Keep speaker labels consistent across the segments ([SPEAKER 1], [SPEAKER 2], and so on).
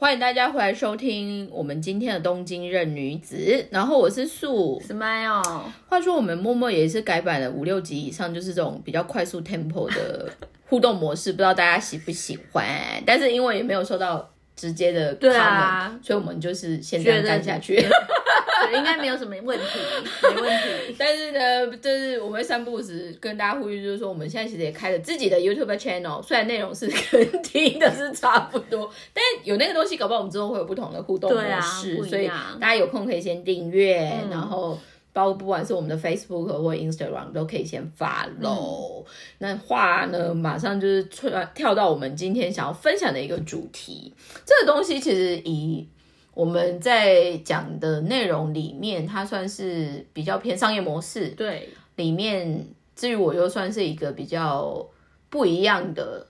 [SPEAKER 1] 欢迎大家回来收听我们今天的东京任女子，然后我是素。
[SPEAKER 2] Smile，
[SPEAKER 1] 话说我们默默也是改版了五六集以上，就是这种比较快速 tempo 的互动模式，不知道大家喜不喜欢？但是因为也没有收到直接的 comment，
[SPEAKER 2] 对啊
[SPEAKER 1] 所以我们就是先这样干下去。
[SPEAKER 2] 对应该没有什么问题，没问题。
[SPEAKER 1] 但是呢，就是我们三不五时跟大家呼吁，就是说我们现在其实也开了自己的 YouTube channel，虽然内容是 跟听的是差不多，但有那个东西，搞不好我们之后会有不同的互动模式，所以大家有空可以先订阅，然后。包括不管是我们的 Facebook 或 Instagram 都可以先 follow、那话呢，马上就是跳跳到我们今天想要分享的一个主题。这个东西其实以我们在讲的内容里面，它算是比较偏商业模式。
[SPEAKER 2] 对，
[SPEAKER 1] 里面，至于我又算是一个比较不一样的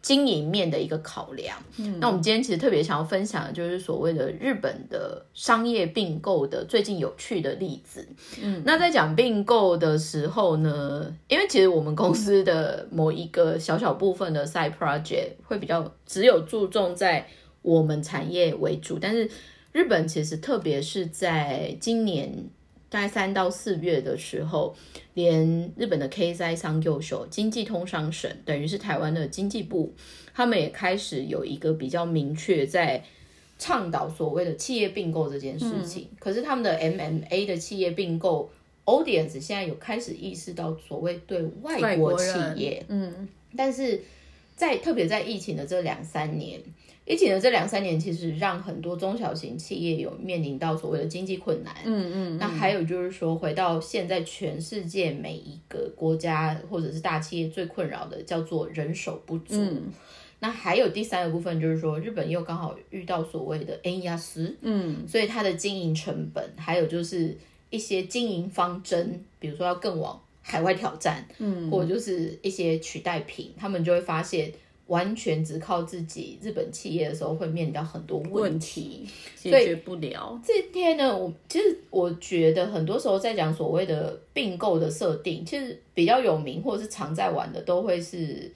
[SPEAKER 1] 经营面的一个考量。嗯，那我们今天其实特别想要分享的就是所谓的日本的商业并购的最近有趣的例子。嗯，那在讲并购的时候呢，因为其实我们公司的某一个小小部分的 side project 会比较只有注重在我们产业为主，但是日本其实特别是在今年大概三到四月的时候，连日本的 K 灾商右手经济通商省，等于是台湾的经济部，他们也开始有一个比较明确在倡导所谓的企业并购这件事情。可是他们的 MMA 的企业并购 audience 现在有开始意识到所谓对外
[SPEAKER 2] 外
[SPEAKER 1] 国企业，
[SPEAKER 2] 嗯，
[SPEAKER 1] 但是在特别在疫情的这两三年，疫情的这两三年，其实让很多中小型企业有面临到所谓的经济困难。
[SPEAKER 2] 嗯嗯，
[SPEAKER 1] 那还有就是说，回到现在全世界每一个国家或者是大企业最困扰的叫做人手不足。
[SPEAKER 2] 嗯
[SPEAKER 1] 那还有第三个部分就是说，日本又刚好遇到所谓的 N 压斯，
[SPEAKER 2] 嗯，
[SPEAKER 1] 所以它的经营成本，还有就是一些经营方针，比如说要更往海外挑战，嗯，或者就是一些取代品，他们就会发现，完全只靠自己日本企业的时候，会面临到很多问
[SPEAKER 2] 问
[SPEAKER 1] 题。
[SPEAKER 2] 解决不了。
[SPEAKER 1] 这天呢，我其实我觉得很多时候在讲所谓的并购的设定，其实比较有名或者是常在玩的都会是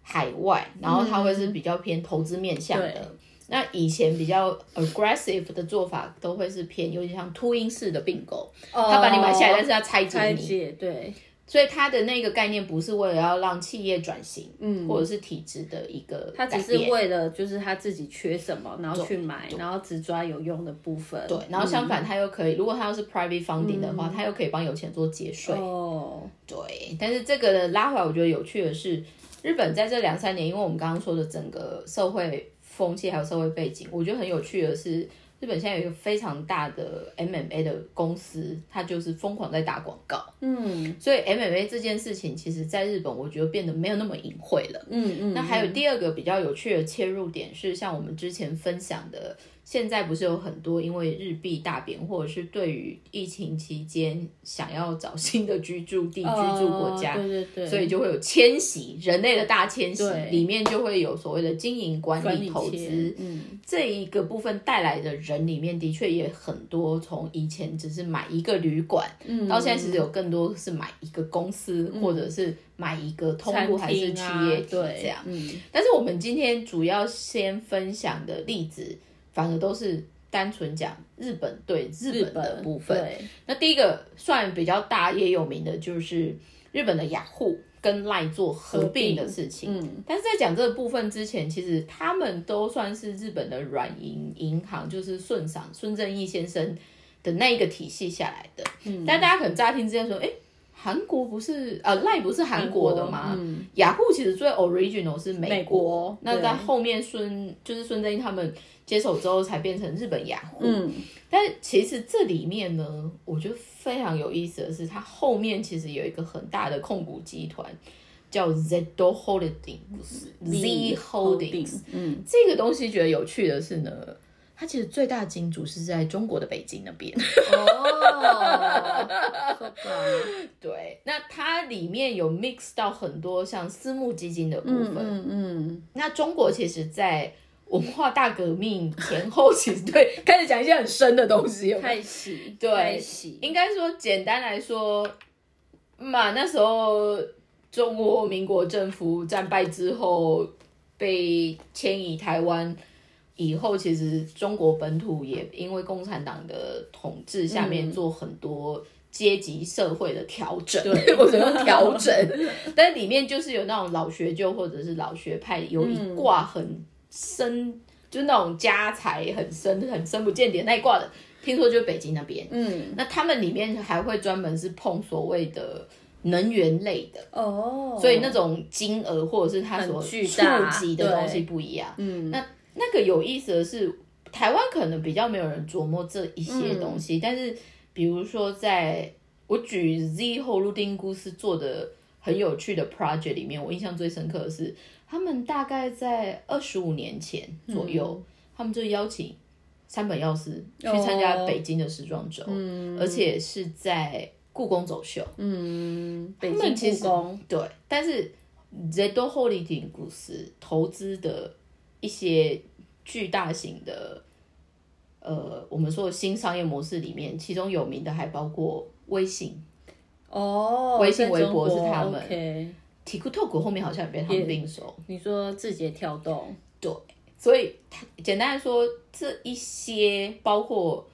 [SPEAKER 1] 海外，然后它会是比较偏投资面向的。
[SPEAKER 2] 对
[SPEAKER 1] 那以前比较 aggressive 的做法，都会是偏有点像秃鹰式的并购，他把你买下来，但是他拆解你，
[SPEAKER 2] 对，
[SPEAKER 1] 所以它的那个概念不是为了要让企业转型，嗯，或者是体制的一个
[SPEAKER 2] 他，只是为了就是他自己缺什么，然后去买，然后只抓有用的部分。
[SPEAKER 1] 对，然后相反，他又可以，如果他要是 private funding 的话，他又可以帮有钱做节税，
[SPEAKER 2] 哦，
[SPEAKER 1] 对，但是这个的拉回来，我觉得有趣的是，日本在这两三年，因为我们刚刚说的整个社会风气还有社会背景，我觉得很有趣的是，日本现在有一个非常大的 MMA 的公司，它就是疯狂在打广告，
[SPEAKER 2] 嗯。
[SPEAKER 1] 所以 MMA 这件事情，其实在日本我觉得变得没有那么隐晦了。
[SPEAKER 2] 嗯嗯，
[SPEAKER 1] 那还有第二个比较有趣的切入点是，像我们之前分享的，现在不是有很多因为日币大贬，或者是对于疫情期间想要找新的居住地、居住国家，
[SPEAKER 2] 哦对对对，
[SPEAKER 1] 所以就会有迁徙，人类的大迁徙
[SPEAKER 2] 对，
[SPEAKER 1] 里面就会有所谓的经营管
[SPEAKER 2] 管理
[SPEAKER 1] 理投
[SPEAKER 2] 切
[SPEAKER 1] 资。
[SPEAKER 2] 嗯。
[SPEAKER 1] 这一个部分带来的人里面，的确也很多，从以前只是买一个旅馆，
[SPEAKER 2] 嗯，
[SPEAKER 1] 到现在其实有更多是买一个公司，或者是买一个通路还是企业体
[SPEAKER 2] 对
[SPEAKER 1] 这样。
[SPEAKER 2] 嗯。
[SPEAKER 1] 但是我们今天主要先分享的例子，反而都是单纯讲日本对日
[SPEAKER 2] 日
[SPEAKER 1] 本的部分。那第一个算比较大也有名的就是日本的雅虎跟赖做合并的事情。
[SPEAKER 2] 嗯
[SPEAKER 1] 但是在讲这个部分之前，其实他们都算是日本的软银银行，就是顺赏孙正义先生的那一个体系下来的。嗯，但大家可能乍听之间说，哎，韩国不是呃赖不是韩国的吗？
[SPEAKER 2] 嗯
[SPEAKER 1] 雅虎其实最 original 是美
[SPEAKER 2] 美国
[SPEAKER 1] 那在后面孙就是孙正义他们接手之后，才变成日本雅虎。
[SPEAKER 2] 嗯
[SPEAKER 1] 但其实这里面呢，我觉得非常有意思的是，它后面其实有一个很大的控股集团，叫 Zedo Holdings，Z Holdings。
[SPEAKER 2] 嗯，
[SPEAKER 1] 这个东西觉得有趣的是呢，它其实最大金主是在中国的北京那边。
[SPEAKER 2] 哦
[SPEAKER 1] 对，那它里面有 mix 到很多像私募基金的部分。
[SPEAKER 2] 嗯嗯
[SPEAKER 1] 那中国其实，在文化大革命前后，其实对开始讲一些很深的东西有
[SPEAKER 2] 嗯，
[SPEAKER 1] 没有
[SPEAKER 2] 太喜，
[SPEAKER 1] 对应该说，简单来说，嘛，那时候中国民国政府战败之后，被迁移台湾，以后其实中国本土也因为共产党的统治下面做很多阶级社会的调整，对或者用调整，但里面就是有那种老学究或者是老学派，有一挂很深，就那种家财很深、很深不见底那一卦的，听说就是北京那边。嗯，那他们里面还会专门是碰所谓的能源类的
[SPEAKER 2] 哦，
[SPEAKER 1] 所以那种金额或者是它所触及的东西不一样。嗯，那。那个有意思的是，台湾可能比较没有人琢磨这一些东西，但是比如说，在我举 Z 后路丁公司做的很有趣的 project 里面，我印象最深刻的是，他们大概在二十五年前左右，他们就邀请三本药师去参加北京的时装周，而且是在故宫走秀。
[SPEAKER 2] 嗯，北京故宫
[SPEAKER 1] 对，但是 Z 后路丁公司投资的。一些巨大型的，呃，我们说的新商业模式里面，其中有名的还包括微信
[SPEAKER 2] 哦，
[SPEAKER 1] 微信、微博是他们。TikTok 后面好像也被他们并手。
[SPEAKER 2] 你说字节跳动，
[SPEAKER 1] 对，所以简单来说，这一些包括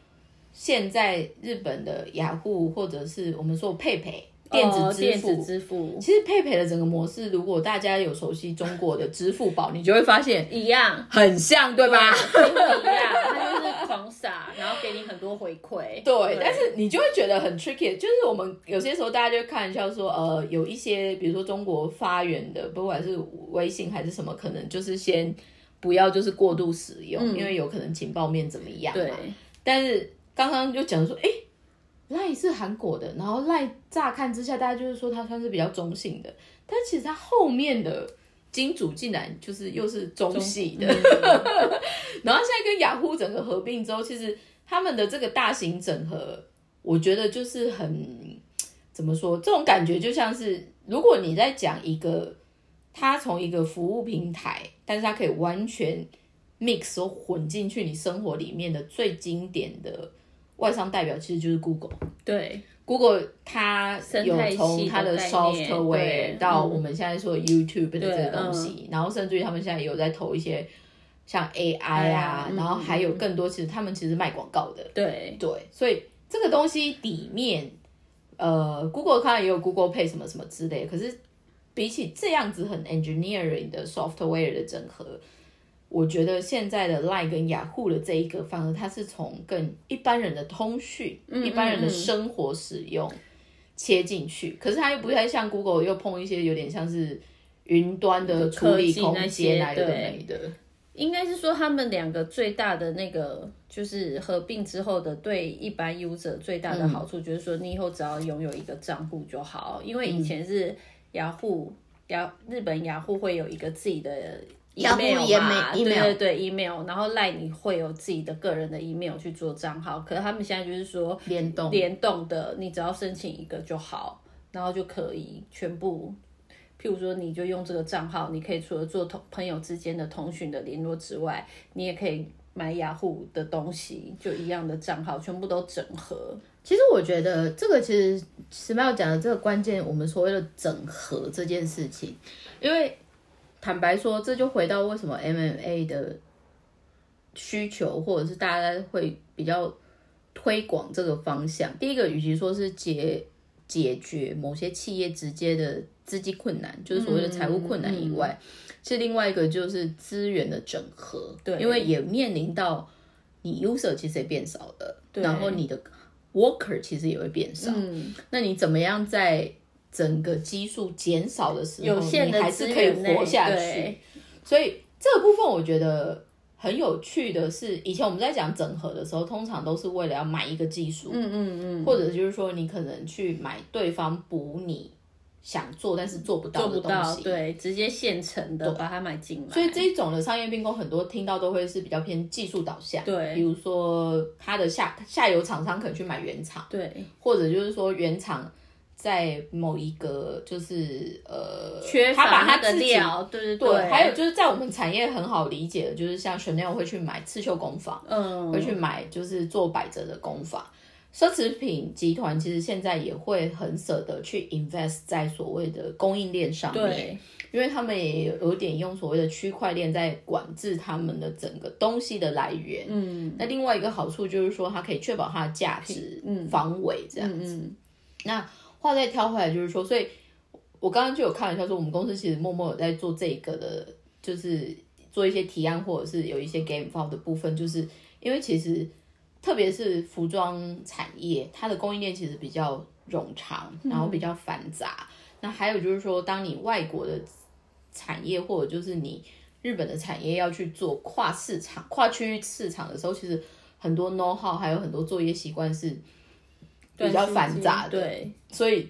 [SPEAKER 1] 现在日本的雅虎，或者是我们说佩佩。电子
[SPEAKER 2] 支付，
[SPEAKER 1] 其实佩佩的整个模式，如果大家有熟悉中国的支付宝，你就会 发现
[SPEAKER 2] 一样，
[SPEAKER 1] 很像，对吧？
[SPEAKER 2] 一样，它就是狂撒，然后给你很多回馈。
[SPEAKER 1] 对，但是你就会觉得很 tricky，就是我们有些时候大家就开玩笑说，呃，有一些比如说中国发源的，不管是微信还是什么，可能就是先不要就是过度使用，因为有可能情报面怎么样嘛。但是刚刚就讲说，哎。赖是韩国的，然后赖乍看之下，大家就是说它算是比较中性的，但其实它后面的金主竟然就是又是中系的。然后现在跟雅虎整个合并之后，其实他们的这个大型整合，我觉得就是很怎么说，这种感觉就像是如果你在讲一个，他从一个服务平台，但是他可以完全 mix 或混进去你生活里面的最经典的。外商代表其实就是 Google，
[SPEAKER 2] 对
[SPEAKER 1] ，Google 它有从它的 software 到我们现在说 YouTube 的这个东西，然后甚至于他们现在有在投一些像 AI 啊，然后还有更多，其实他们其实卖广告的，
[SPEAKER 2] 对。
[SPEAKER 1] 对，所以这个东西里面，呃，Google 看也有 Google Pay 什么什么之类，可是比起这样子很 engineering 的 software 的整合。我觉得现在的 Line 跟雅虎的这一个，反而它是从更一般人的通讯、一般人的生活使用切进去，可是它又不太像 Google，又碰一些有点像是云端的处理空间来的没的。
[SPEAKER 2] 应该是说他们两个最大的那个，就是合并之后的对一般 user 最大的好处，就是说你以后只要拥有一个账户就好，因为以前是雅虎雅日本雅虎会有一个自己的。Email 嘛，对对对，email，然后赖你会有自己的个人的 email 去做账号，可是他们现在就是说
[SPEAKER 1] 联动
[SPEAKER 2] 联动的，你只要申请一个就好，然后就可以全部，譬如说你就用这个账号，你可以除了做同朋友之间的通讯的联络之外，你也可以买雅虎的东西，就一样的账号全部都整合。
[SPEAKER 1] 其实我觉得这个其实史妙讲的这个关键，我们所谓的整合这件事情，因为。坦白说，这就回到为什么 MMA 的需求，或者是大家会比较推广这个方向。第一个，与其说是解解决某些企业直接的资金困难，就是所谓的财务困难以外，是另外一个就是资源的整合。
[SPEAKER 2] 对，
[SPEAKER 1] 因为也面临到你 user 其实也变少了，然后你的 worker 其实也会变少。嗯，那你怎么样在？整个基数减少的时候，你还是可以活下去。所以这个部分我觉得很有趣的是，以前我们在讲整合的时候，通常都是为了要买一个技术，
[SPEAKER 2] 嗯嗯嗯，
[SPEAKER 1] 或者就是说你可能去买对方补你想做但是做不到的东西，
[SPEAKER 2] 对，直接现成的把它买进来。
[SPEAKER 1] 所以这一种的商业并购，很多听到都会是比较偏技术导向，
[SPEAKER 2] 对，
[SPEAKER 1] 比如说它的下下游厂商可能去买原厂，
[SPEAKER 2] 对，
[SPEAKER 1] 或者就是说原厂。在某一个就是呃，
[SPEAKER 2] 缺
[SPEAKER 1] 乏
[SPEAKER 2] 它的料，对对
[SPEAKER 1] 对，还有就是在我们产业很好理解的，就是像 Chanel 会去买刺绣工坊，
[SPEAKER 2] 嗯，
[SPEAKER 1] 会去买就是做百褶的工坊。奢侈品集团其实现在也会很舍得去 invest 在所谓的供应链上面，因为他们也有点用所谓的区块链在管制他们的整个东西的来源。嗯，那另外一个好处就是说，它可以确保它的价值、嗯防伪这样子。那话再挑回来，就是说，所以我刚刚就有开玩笑说，我们公司其实默默有在做这个的，就是做一些提案，或者是有一些 game file 的部分，就是因为其实特别是服装产业，它的供应链其实比较冗长，然后比较繁杂。那还有就是说，当你外国的产业或者就是你日本的产业要去做跨市场、跨区域市场的时候，其实很多 know how 还有很多作业习惯是比较繁杂的。
[SPEAKER 2] 对，
[SPEAKER 1] 所以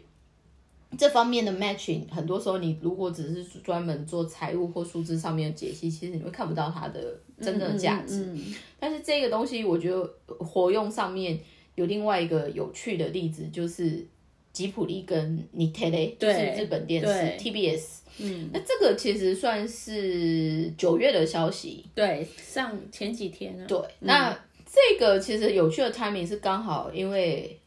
[SPEAKER 1] 这方面的 matching，很多时候你如果只是专门做财务或数字上面的解析，其实你会看不到它的真正的价值。但是这个东西，我觉得活用上面有另外一个有趣的例子，就是。吉普力跟 Nitele 就是日本电视 TBS，嗯，那这个其实算是九月的消息，
[SPEAKER 2] 对，上前几天啊，
[SPEAKER 1] 对，那这个其实有趣的 timing 是刚好因为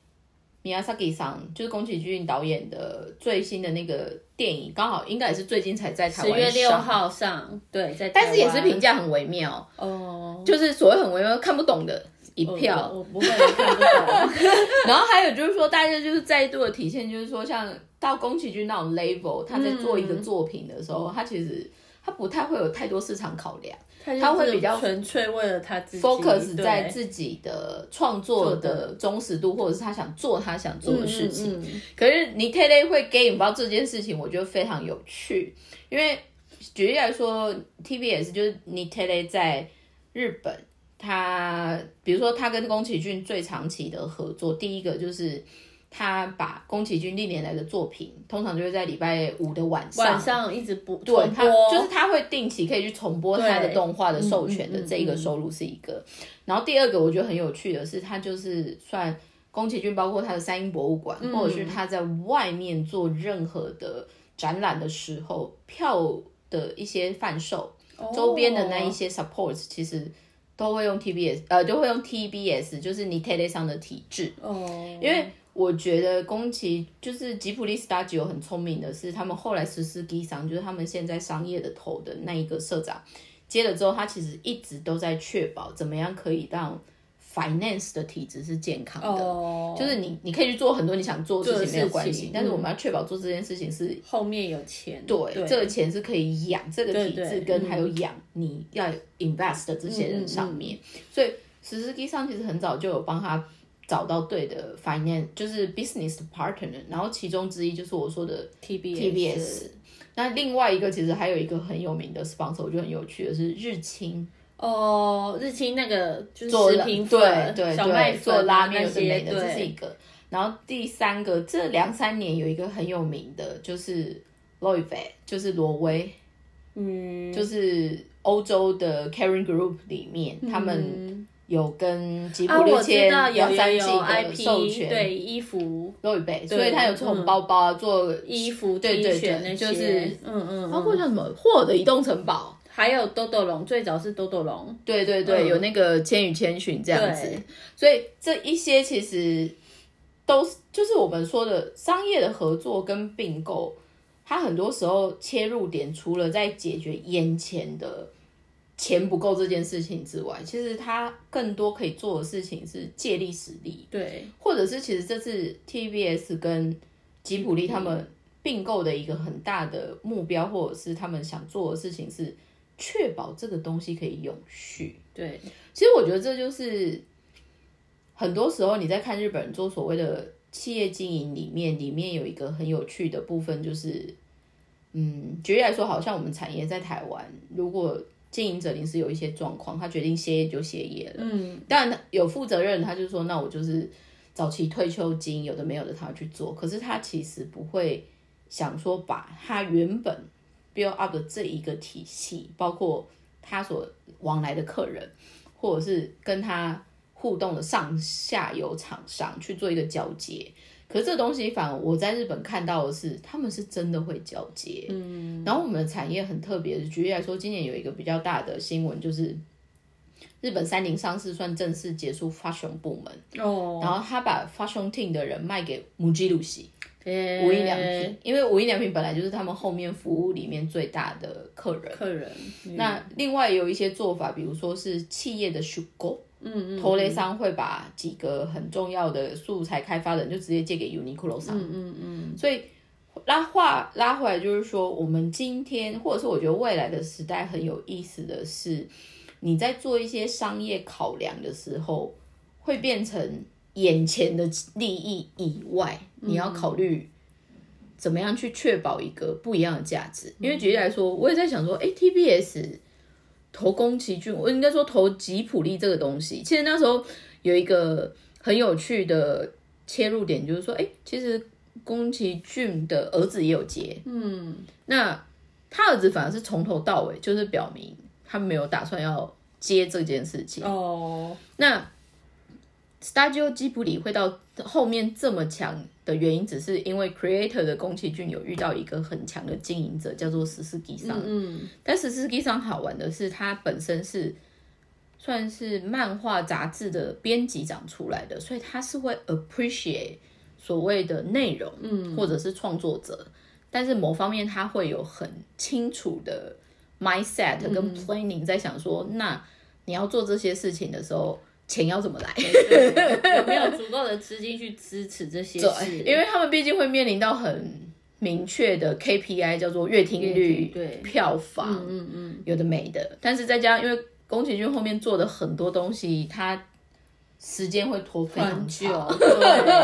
[SPEAKER 1] Miyazaki 上就是宫崎骏导演的最新的那个电影，刚好应该也是最近才在台湾
[SPEAKER 2] 十月六号上，对，在，
[SPEAKER 1] 但是也是评价很微妙哦，就是所谓很微妙看不懂的。一票，
[SPEAKER 2] 我不会看不懂。
[SPEAKER 1] 然后还有就是说，大家就是再度的体现，就是说，像到宫崎骏那种 level，他在做一个作品的时候，他其实他不太会有太多市场考量，他会比较
[SPEAKER 2] 纯粹为了他自己
[SPEAKER 1] focus 在自己的创作的忠实度，或者是他想做他想做的事情。可是你 t e l 会 game 包这件事情，我觉得非常有趣，因为举例来说，TBS 就是你 t e l 在日本。他比如说，他跟宫崎骏最长期的合作，第一个就是他把宫崎骏历年来的作品，通常就是在礼拜五的晚上，
[SPEAKER 2] 晚上一直播，
[SPEAKER 1] 对，他就是他会定期可以去重播他的动画的授权的这一个收入是一个。然后第二个我觉得很有趣的是，他就是算宫崎骏，包括他的三鹰博物馆，或者是他在外面做任何的展览的时候，票的一些贩售，周边的那一些 supports，其实。都会用 TBS，呃，就会用 TBS，就是你 Tele 上的体制。哦。因为我觉得宫崎就是吉普力 Studio 很聪明的是，他们后来实施 G 商，就是他们现在商业的头的那一个社长接了之后，他其实一直都在确保怎么样可以让。finance 的体质是健康的，就是你你可以去做很多你想做的事情没有关系，但是我们要确保做这件事情是
[SPEAKER 2] 后面有钱，
[SPEAKER 1] 对，这个钱是可以养这个体质跟还有养你要 invest 的这些人上面，所以实施机上其实很早就有帮他找到对的 finance，就是 business partner，然后其中之一就是我说的
[SPEAKER 2] TBS，
[SPEAKER 1] 那另外一个其实还有一个很有名的 sponsor，我觉得很有趣的是日清。
[SPEAKER 2] 哦，日清那个就是食品
[SPEAKER 1] 对对
[SPEAKER 2] 小麦
[SPEAKER 1] 做拉面
[SPEAKER 2] 之类
[SPEAKER 1] 的，这是一个。然后第三个，这两三年有一个很有名的，就是 Louis V，就是挪威，嗯，就是欧洲的 Caring Group 里面，他们有跟吉普力签两三季的授权，
[SPEAKER 2] 对衣服。
[SPEAKER 1] Louis V，所以他有从包包做
[SPEAKER 2] 衣服、
[SPEAKER 1] 对对
[SPEAKER 2] 对，
[SPEAKER 1] 就是嗯嗯，包括像什么霍尔的移动城堡。
[SPEAKER 2] 还有豆豆龙，最早是豆豆龙，
[SPEAKER 1] 对对对，有那个《千与千寻》这样子，所以这一些其实都是就是我们说的商业的合作跟并购，它很多时候切入点除了在解决眼前的钱不够这件事情之外，其实他更多可以做的事情是借力使力，
[SPEAKER 2] 对，
[SPEAKER 1] 或者是其实这次 TBS 跟吉普力他们并购的一个很大的目标，或者是他们想做的事情是。确保这个东西可以永续。
[SPEAKER 2] 对，
[SPEAKER 1] 其实我觉得这就是很多时候你在看日本人做所谓的企业经营里面，里面有一个很有趣的部分，就是嗯，举例来说，好像我们产业在台湾，如果经营者临时有一些状况，他决定歇业就歇业了。嗯，当然有负责任，他就说那我就是早期退休金有的没有的他去做，可是他其实不会想说把他原本。build up 的这一个体系，包括他所往来的客人，或者是跟他互动的上下游厂商去做一个交接。可是这东西，反而我在日本看到的是，他们是真的会交接。嗯，然后我们的产业很特别，举例来说，今年有一个比较大的新闻，就是日本三菱上市算正式结束 fashion 部门，
[SPEAKER 2] 哦，
[SPEAKER 1] 然后他把 fashion team 的人卖给 MUJI 系
[SPEAKER 2] 诶
[SPEAKER 1] 无印良品，因为无印良品本来就是他们后面服务里面最大的客人。
[SPEAKER 2] 客人，嗯。
[SPEAKER 1] 那另外有一些做法，比如说是企业的收购，
[SPEAKER 2] 嗯嗯
[SPEAKER 1] 头雷商会把几个很重要的素材开发人就直接借给 Uniqlo 商，
[SPEAKER 2] 嗯嗯嗯，
[SPEAKER 1] 所以拉话拉回来就是说，我们今天或者是我觉得未来的时代很有意思的是，你在做一些商业考量的时候，会变成眼前的利益以外，你要考虑。怎么样去确保一个不一样的价值？因为举例来说，我也在想说，哎，TBS 投宫崎骏，我应该说投吉普力这个东西，其实那时候有一个很有趣的切入点，就是说，哎，其实宫崎骏的儿子也有接，
[SPEAKER 2] 嗯，
[SPEAKER 1] 那他儿子反而是从头到尾就是表明他没有打算要接这件事情。
[SPEAKER 2] 哦，
[SPEAKER 1] 那 Studio 吉普力会到后面这么强的原因，只是因为 Creator 的宫崎骏有遇到一个很强的经营者，叫做十四吉桑。
[SPEAKER 2] 嗯
[SPEAKER 1] 但十四吉桑好玩的是，他本身是算是漫画杂志的编辑长出来的，所以他是会 appreciate 所谓的内容，嗯，或者是创作者，但是某方面他会有很清楚的 mindset 跟 planning，在想说，那你要做这些事情的时候，钱要怎么来？
[SPEAKER 2] 对 有没有足够的资金去支持这些事？
[SPEAKER 1] 对，因为他们毕竟会面临到很明确的 KPI，叫做月听率、
[SPEAKER 2] 对
[SPEAKER 1] 票房，
[SPEAKER 2] 嗯嗯，
[SPEAKER 1] 有的没的。但是再加上，因为宫崎骏后面做的很多东西，他时间会拖非常
[SPEAKER 2] 很久，
[SPEAKER 1] 长。
[SPEAKER 2] 对，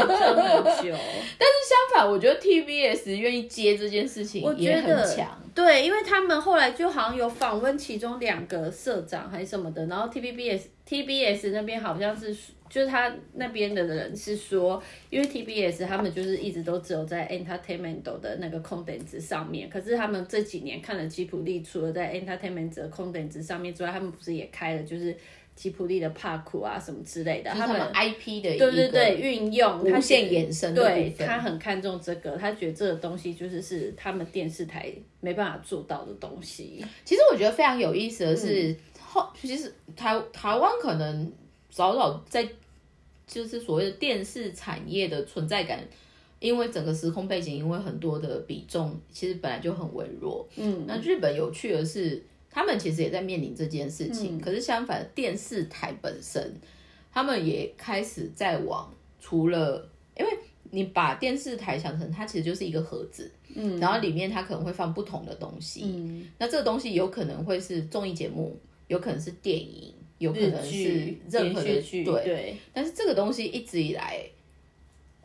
[SPEAKER 2] 真的很久。
[SPEAKER 1] 相反，我觉得 TBS 愿意接这件事情
[SPEAKER 2] 我得
[SPEAKER 1] 很强。
[SPEAKER 2] 对，因为他们后来就好像有访问其中两个社长还是什么的，然后 TBS TBS 那边好像是就是他那边的人是说，因为 TBS 他们就是一直都只有在 entertainment 的那个空点子上面，可是他们这几年看了吉普力，除了在 entertainment 的空点子上面之外，他们不是也开了就是吉普力的 park 啊什么之类的，
[SPEAKER 1] 他们 IP 的一
[SPEAKER 2] 对对对，运用
[SPEAKER 1] 无限衍生的
[SPEAKER 2] 对他很看重这个，他觉得这个东西就是是他们电视台没办法做到的东西。
[SPEAKER 1] 其实我觉得非常有意思的
[SPEAKER 2] 嗯
[SPEAKER 1] 是，后、其实台台湾可能早早在就是所谓的电视产业的存在感，因为整个时空背景，因为很多的比重其实本来就很微弱。
[SPEAKER 2] 嗯，
[SPEAKER 1] 那日本有趣的是，他们其实也在面临这件事
[SPEAKER 2] 嗯
[SPEAKER 1] 情，可是相反，电视台本身他们也开始在往除了因为。你把电视台想成它其实就是一个盒子，嗯，然后里面它可能会放不同的东西，
[SPEAKER 2] 嗯，
[SPEAKER 1] 那这个东西有可能会是综艺节目，有可能是电影，有可能是、任何的
[SPEAKER 2] 剧，
[SPEAKER 1] 对。
[SPEAKER 2] 对，
[SPEAKER 1] 但是这个东西一直以来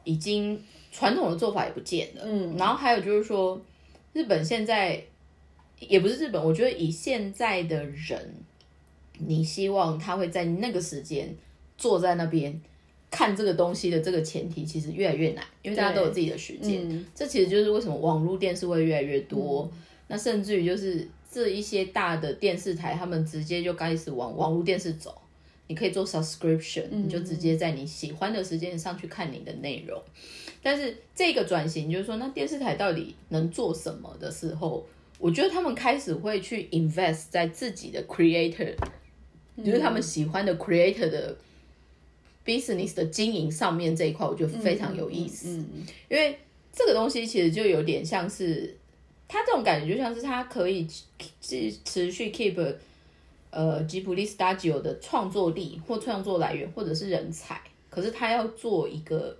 [SPEAKER 1] 已经传统的做法也不见了。
[SPEAKER 2] 嗯，
[SPEAKER 1] 然后还有就是说，日本现在也不是日本，我觉得以现在的人，你希望他会在那个时间坐在那边。看这个东西的这个前提其实越来越难，因为大家都有自己的时间。
[SPEAKER 2] 嗯
[SPEAKER 1] 这其实就是为什么网络电视会越来越多。那甚至于就是这一些大的电视台，他们直接就开始往网络电视走。你可以做 subscription，、你就直接在你喜欢的时间上去看你的内容。但是这个转型就是说，那电视台到底能做什么的时候，我觉得他们开始会去 invest 在自己的 creator，、就是他们喜欢的 creator 的 business 的经营上面这一块，我觉得非常有意思。
[SPEAKER 2] 嗯，嗯
[SPEAKER 1] 因为这个东西其实就有点像是，它这种感觉就像是他可以持持续 keep 呃吉普力 Studio 的创作力或创作来源或者是人才，可是他要做一个。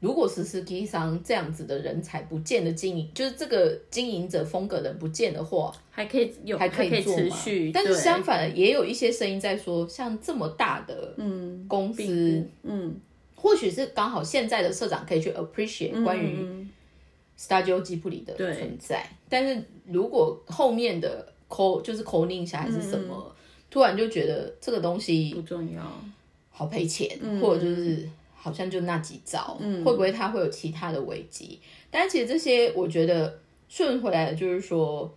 [SPEAKER 1] 如果实施基商这样子的人才不见的经营，就是这个经营者风格的人不见的话，
[SPEAKER 2] 还可以有，
[SPEAKER 1] 还
[SPEAKER 2] 可
[SPEAKER 1] 可以做嘛
[SPEAKER 2] 持续。
[SPEAKER 1] 但是相反，也有一些声音在说，像这么大的
[SPEAKER 2] 嗯
[SPEAKER 1] 公司，
[SPEAKER 2] 嗯，
[SPEAKER 1] 或许是刚好现在的社长可以去 appreciate 关于
[SPEAKER 2] 嗯
[SPEAKER 1] Studio 吉普里的存在，但是如果后面的口就是口令下还是什么，突然就觉得这个东西
[SPEAKER 2] 不重要。
[SPEAKER 1] 好赔钱，或者就是好像就那几招，会不会它会有其他的危机？但其实这些我觉得顺回来的就是说，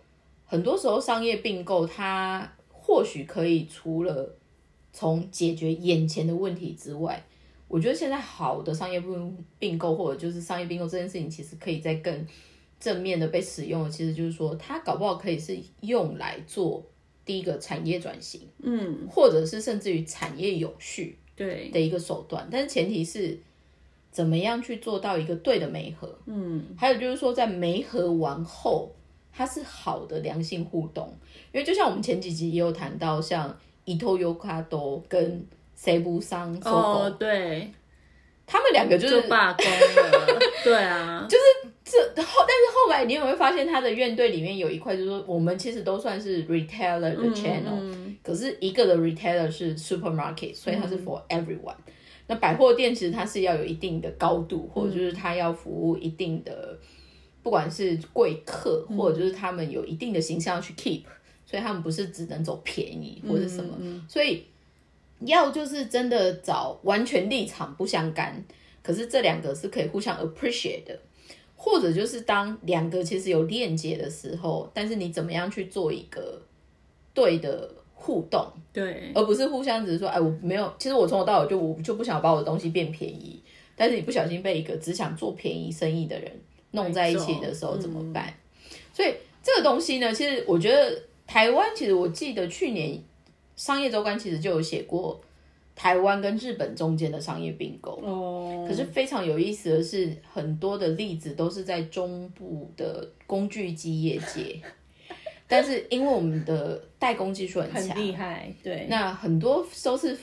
[SPEAKER 1] 很多时候商业并购它或许可以除了从解决眼前的问题之外。我觉得现在好的商业并并购，或者就是商业并购这件事情，其实可以在更正面的被使用的，其实就是说，它搞不好可以是用来做第一个产业转型，
[SPEAKER 2] 嗯，
[SPEAKER 1] 或者是甚至于产业有序
[SPEAKER 2] 对，
[SPEAKER 1] 的一个手段，但是前提是怎么样去做到一个对的媒合，
[SPEAKER 2] 嗯，
[SPEAKER 1] 还有就是说在媒合完后，它是好的良性互动，因为就像我们前几集也有谈到，像伊托优卡多跟 Sebu 桑 s o
[SPEAKER 2] 哦，对，
[SPEAKER 1] 他们两个就
[SPEAKER 2] 就是罢工了，对啊，
[SPEAKER 1] 就是这后，但是后来你有没有发现，他的院队里面有一块，就是说我们其实都算是 retailer 的 channel，、
[SPEAKER 2] 嗯
[SPEAKER 1] 可是一个的 retailer 是 supermarket，所以它是 for everyone。那百货店其实它是要有一定的高度，或者就是它要服务一定的，不管是贵客，或者就是他们有一定的形象要去 keep，所以他们不是只能走便宜或者什么，所以要就是真的找完全立场不相干，可是这两个是可以互相 appreciate 的。或者就是当两个其实有链接的时候，但是你怎么样去做一个对的互动，
[SPEAKER 2] 对，
[SPEAKER 1] 而不是互相只是说，哎，我没有，其实我从头到尾就我就不想把我的东西变便宜，但是你不小心被一个只想做便宜生意的人弄在一起的时候怎么办？所以这个东西呢，其实我觉得台湾，其实我记得去年商业周刊其实就有写过台湾跟日本中间的商业并购。
[SPEAKER 2] 哦，
[SPEAKER 1] 可是非常有意思的是，很多的例子都是在中部的工具机业界，但是因为我们的代工技术很
[SPEAKER 2] 很
[SPEAKER 1] 强，
[SPEAKER 2] 厉害，对，
[SPEAKER 1] 那很多都是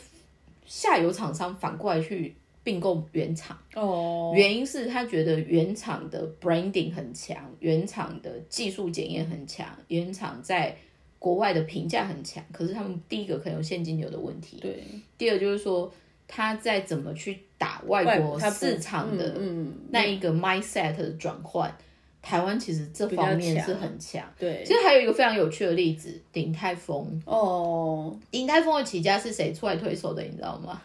[SPEAKER 1] 下游厂商反过来去并购原厂，
[SPEAKER 2] 哦，
[SPEAKER 1] 原因是他觉得原厂的 branding 很强，原厂的技术检验很强，原厂在国外的评价很强。可是他们第一个可能有现金流的问题，
[SPEAKER 2] 对，
[SPEAKER 1] 第二就是说他在怎么去打外国市场的
[SPEAKER 2] 嗯，
[SPEAKER 1] 那一个 mindset 的转换，台湾其实这方面是很强。
[SPEAKER 2] 对
[SPEAKER 1] 其，实还有一个非常有趣的例子，鼎泰丰。
[SPEAKER 2] 哦
[SPEAKER 1] 鼎泰丰的起家是谁出来推手的？你知道吗？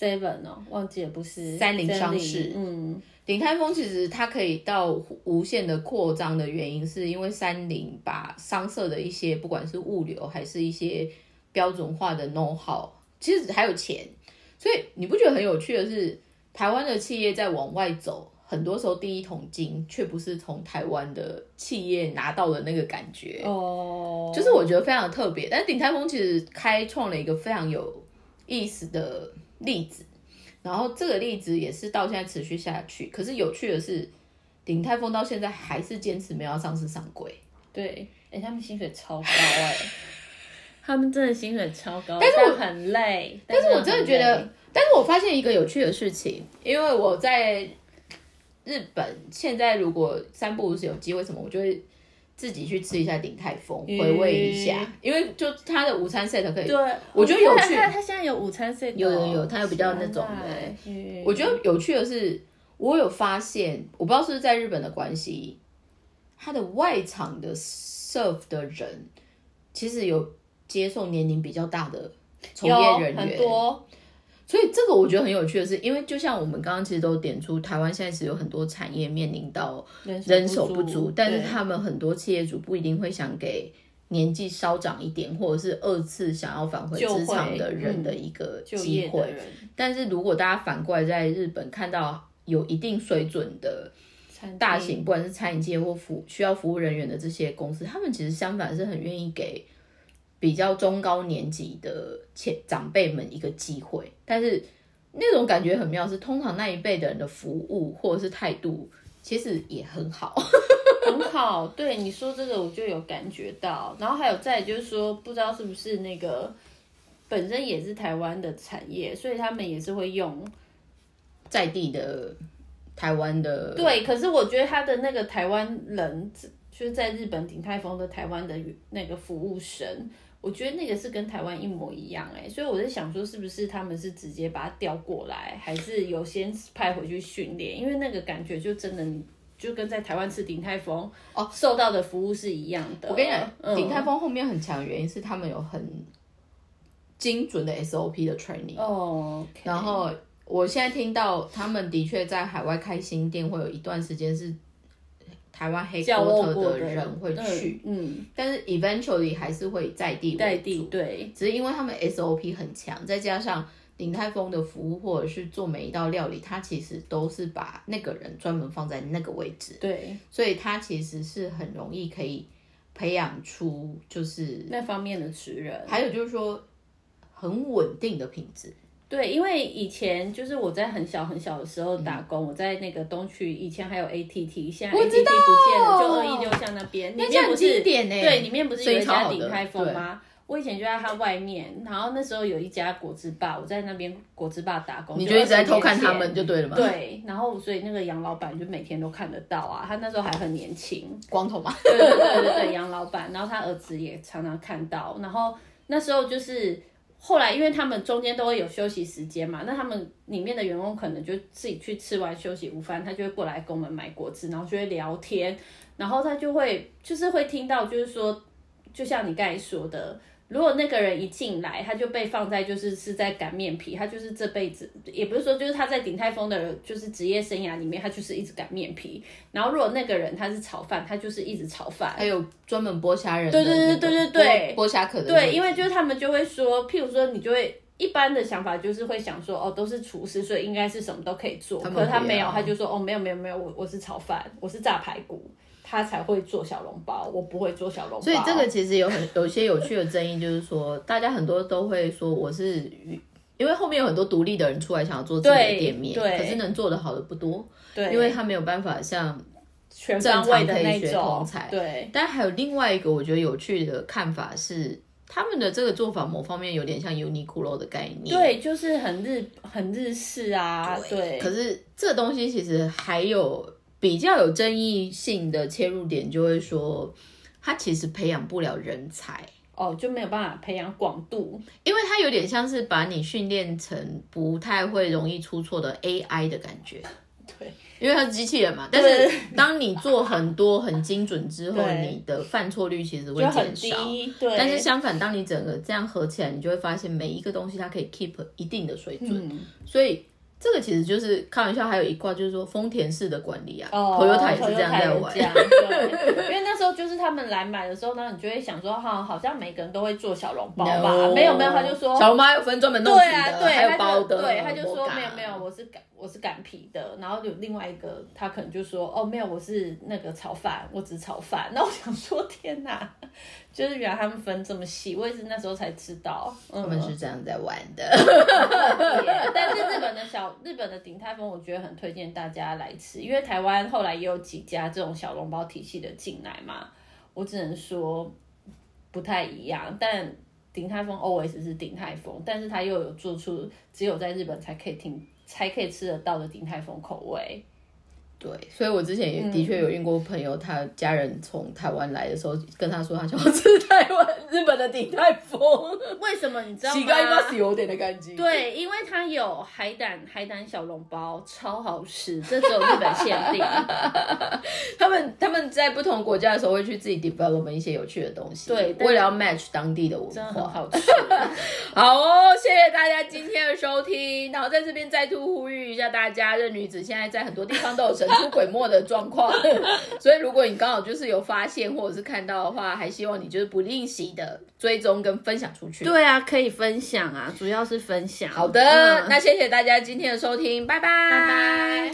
[SPEAKER 2] ，Seven 哦，忘记了，不是
[SPEAKER 1] 三菱商事
[SPEAKER 2] 嗯，
[SPEAKER 1] 鼎泰丰其实它可以到无限的扩张的原因，是因为三菱把商社的一些不管是物流还是一些标准化的 know how，其实还有钱，所以你不觉得很有趣的是，台湾的企业在往外走，很多时候第一桶金却不是从台湾的企业拿到的那个感觉。
[SPEAKER 2] 哦，
[SPEAKER 1] 就是我觉得非常特别。但是鼎泰丰其实开创了一个非常有意思的例子，然后这个例子也是到现在持续下去。可是有趣的是，鼎泰丰到现在还是坚持没有要上市上柜。
[SPEAKER 2] 对，哎、他们薪水超高哎、他们真的薪水超高，但是
[SPEAKER 1] 我
[SPEAKER 2] 很累。
[SPEAKER 1] 但是我真的觉得，但是我发现一个有趣的事情，因为我在日本，现在如果三不五时有机会什么，我就会自己去吃一下鼎泰丰，
[SPEAKER 2] 嗯。
[SPEAKER 1] 回味一下，因为就它的午餐 set 可以，
[SPEAKER 2] 对，
[SPEAKER 1] 我觉得有趣。
[SPEAKER 2] 他他现在有午餐 set，
[SPEAKER 1] 有有有
[SPEAKER 2] 哦
[SPEAKER 1] 它有比较那种的
[SPEAKER 2] 现在嗯。
[SPEAKER 1] 我觉得有趣的是，我有发现，我不知道是不是在日本的关系，他的外场的 serve 的人，其实有接受年龄比较大的从业人员，
[SPEAKER 2] 很多，
[SPEAKER 1] 所以这个我觉得很有趣的是，因为就像我们刚刚其实都点出，台湾现在是有很多产业面临到人手不足，但是他们很多企业主不一定会想给年纪稍长一点，或者是二次想要返回
[SPEAKER 2] 就
[SPEAKER 1] 职场的人
[SPEAKER 2] 嗯
[SPEAKER 1] 的一个
[SPEAKER 2] 就
[SPEAKER 1] 机会。但是如果大家反过来在日本看到有一定水准的大型，不管是餐饮界或服需要服务人员的这些公司，他们其实相反是很愿意给比较中高年级的前长辈们一个机会，但是那种感觉很妙，是通常那一辈的人的服务或者是态度其实也很好。
[SPEAKER 2] 很好，对你说这个我就有感觉到。然后还有再就是说，不知道是不是那个本身也是台湾的产业，所以他们也是会用。
[SPEAKER 1] 在地的台湾的
[SPEAKER 2] 对，可是我觉得他的那个台湾人，就是在日本鼎泰丰的台湾的那个服务生，我觉得那个是跟台湾一模一样哎、所以我在想说，是不是他们是直接把它调过来，还是有先派回去训练？因为那个感觉就真的就跟在台湾吃鼎泰丰哦受到的服务是一样的。
[SPEAKER 1] 我跟你讲，
[SPEAKER 2] 嗯
[SPEAKER 1] 鼎泰丰后面很强的原因是他们有很精准的 SOP 的 training，、
[SPEAKER 2] 哦，
[SPEAKER 1] 然后我现在听到他们的确在海外开新店，会有一段时间是台湾黑
[SPEAKER 2] 叫我
[SPEAKER 1] quarter
[SPEAKER 2] 过
[SPEAKER 1] 的人会去，
[SPEAKER 2] 嗯，
[SPEAKER 1] 但是 eventually 还是会在地
[SPEAKER 2] 在地对，
[SPEAKER 1] 只是因为他们 SOP 很强，再加上鼎泰丰的服务或者是做每一道料理，他其实都是把那个人专门放在那个位置，
[SPEAKER 2] 对，
[SPEAKER 1] 所以他其实是很容易可以培养出就是
[SPEAKER 2] 那方面的职人。
[SPEAKER 1] 还有就是说很稳定的品质。
[SPEAKER 2] 对，因为以前就是我在很小很小的时候
[SPEAKER 1] 嗯
[SPEAKER 2] 打工，我在那个东区，以前还有 ATT，现在 ATT 不见了，就二一六巷那边，里面不
[SPEAKER 1] 很
[SPEAKER 2] 是
[SPEAKER 1] 经典欸
[SPEAKER 2] 对，里面不是有一家鼎泰丰吗？我以前就在它外面，然后那时候有一家果汁吧，我在那边果汁吧打工，
[SPEAKER 1] 你就一直在偷看他们就对了嘛？，
[SPEAKER 2] 对，然后所以那个杨老板就每天都看得到啊，他那时候还很年轻，
[SPEAKER 1] 光头嘛。
[SPEAKER 2] 对对对对对，杨老板，然后他儿子也常常看到，然后那时候就是后来，因为他们中间都会有休息时间嘛，那他们里面的员工可能就自己去吃完休息午饭，他就会过来跟我们买果汁，然后就会聊天，然后他就会就是会听到，就是说，就像你刚才说的。如果那个人一进来，他就被放在就是是在擀面皮，他就是这辈子也不是说就是他在鼎泰丰的就是职业生涯里面，他就是一直擀面皮。然后如果那个人他是炒饭，他就是一直炒饭。
[SPEAKER 1] 还有专门剥虾人的
[SPEAKER 2] 对对对
[SPEAKER 1] 那个
[SPEAKER 2] 对对对
[SPEAKER 1] 剥剥虾壳的
[SPEAKER 2] 对，因为就是他们就会说，譬如说你就会一般的想法就是会想说，哦，都是厨师，所以应该是什么都可以做。可是他
[SPEAKER 1] 不
[SPEAKER 2] 没有，他就说，哦，没有没有没有，我我是炒饭，我是炸排骨，他才会做小笼包，我不会做小笼包。
[SPEAKER 1] 所以这个其实有很 有一些有趣的争议，就是说大家很多都会说我是因为后面有很多独立的人出来想要做自己的店面，
[SPEAKER 2] 对
[SPEAKER 1] 可是能做的好的不多，
[SPEAKER 2] 对，
[SPEAKER 1] 因为他没有办法像
[SPEAKER 2] 全方位的那种
[SPEAKER 1] 通才
[SPEAKER 2] 对。
[SPEAKER 1] 但还有另外一个我觉得有趣的看法是，他们的这个做法某方面有点像 Uniqlo 的概念。
[SPEAKER 2] 对，就是很日很日式啊，对。
[SPEAKER 1] 可是这东西其实还有比较有争议性的切入点，就会说它其实培养不了人才。
[SPEAKER 2] 哦，就没有办法培养广度，
[SPEAKER 1] 因为它有点像是把你训练成不太会容易出错的 AI 的感觉。
[SPEAKER 2] 对，
[SPEAKER 1] 因为它是机器人嘛，但是当你做很多很精准之后，你的犯错率其实会减少。
[SPEAKER 2] 对，
[SPEAKER 1] 但是相反，当你整个这样合起来，你就会发现每一个东西它可以 keep 一定的水准。
[SPEAKER 2] 嗯，
[SPEAKER 1] 所以这个其实就是开玩笑，还有一卦就是说丰田式的管理啊，
[SPEAKER 2] 哦
[SPEAKER 1] ，Toyota 也是这样在玩。
[SPEAKER 2] 因为那时候就是他们来买的时候呢，你就会想说，哈，好像每个人都会做小笼包吧。
[SPEAKER 1] No
[SPEAKER 2] 没有没有，他就说
[SPEAKER 1] 小笼包还有分专门弄皮的，
[SPEAKER 2] 对啊，对，
[SPEAKER 1] 还有包的，
[SPEAKER 2] 对，他就说没有没有，我是擀我是擀皮的，然后有另外一个他可能就说哦没有，我是那个炒饭，我只炒饭。那我想说天哪，就是原来他们分这么细，我也是那时候才知道，嗯，
[SPEAKER 1] 他们是这样在玩的。
[SPEAKER 2] 但是日本的小日本的鼎泰丰，我觉得很推荐大家来吃，因为台湾后来也有几家这种小笼包体系的进来嘛，我只能说不太一样，但。鼎泰丰 always 是鼎泰丰，但是他又有做出只有在日本才可以听才可以吃得到的鼎泰丰口味。
[SPEAKER 1] 对，所以我之前也的确有遇过朋友，他家人从台湾来的时候，跟他说他想要吃 台湾日本的鼎泰丰，
[SPEAKER 2] 为什么你知道
[SPEAKER 1] 乞丐
[SPEAKER 2] 吗？
[SPEAKER 1] 是有点的感觉。
[SPEAKER 2] 对，因为它有海胆海胆小笼包，超好吃，这只有日本限定。
[SPEAKER 1] 他们他们在不同国家的时候会去自己 develop 一些有趣的东西，
[SPEAKER 2] 对
[SPEAKER 1] 为了要 match 当地的文
[SPEAKER 2] 真的很。好吃。
[SPEAKER 1] 好哦，谢谢大家今天的收听。然后在这边再度呼吁一下大家，任女子现在在很多地方都有神出鬼没的状况，所以如果你刚好就是有发现或者是看到的话，还希望你就是不吝惜的追踪跟分享出去。
[SPEAKER 2] 对啊，可以分享啊，主要是分享。
[SPEAKER 1] 好的，
[SPEAKER 2] 嗯
[SPEAKER 1] 那谢谢大家今天的收听，拜拜，
[SPEAKER 2] 拜拜。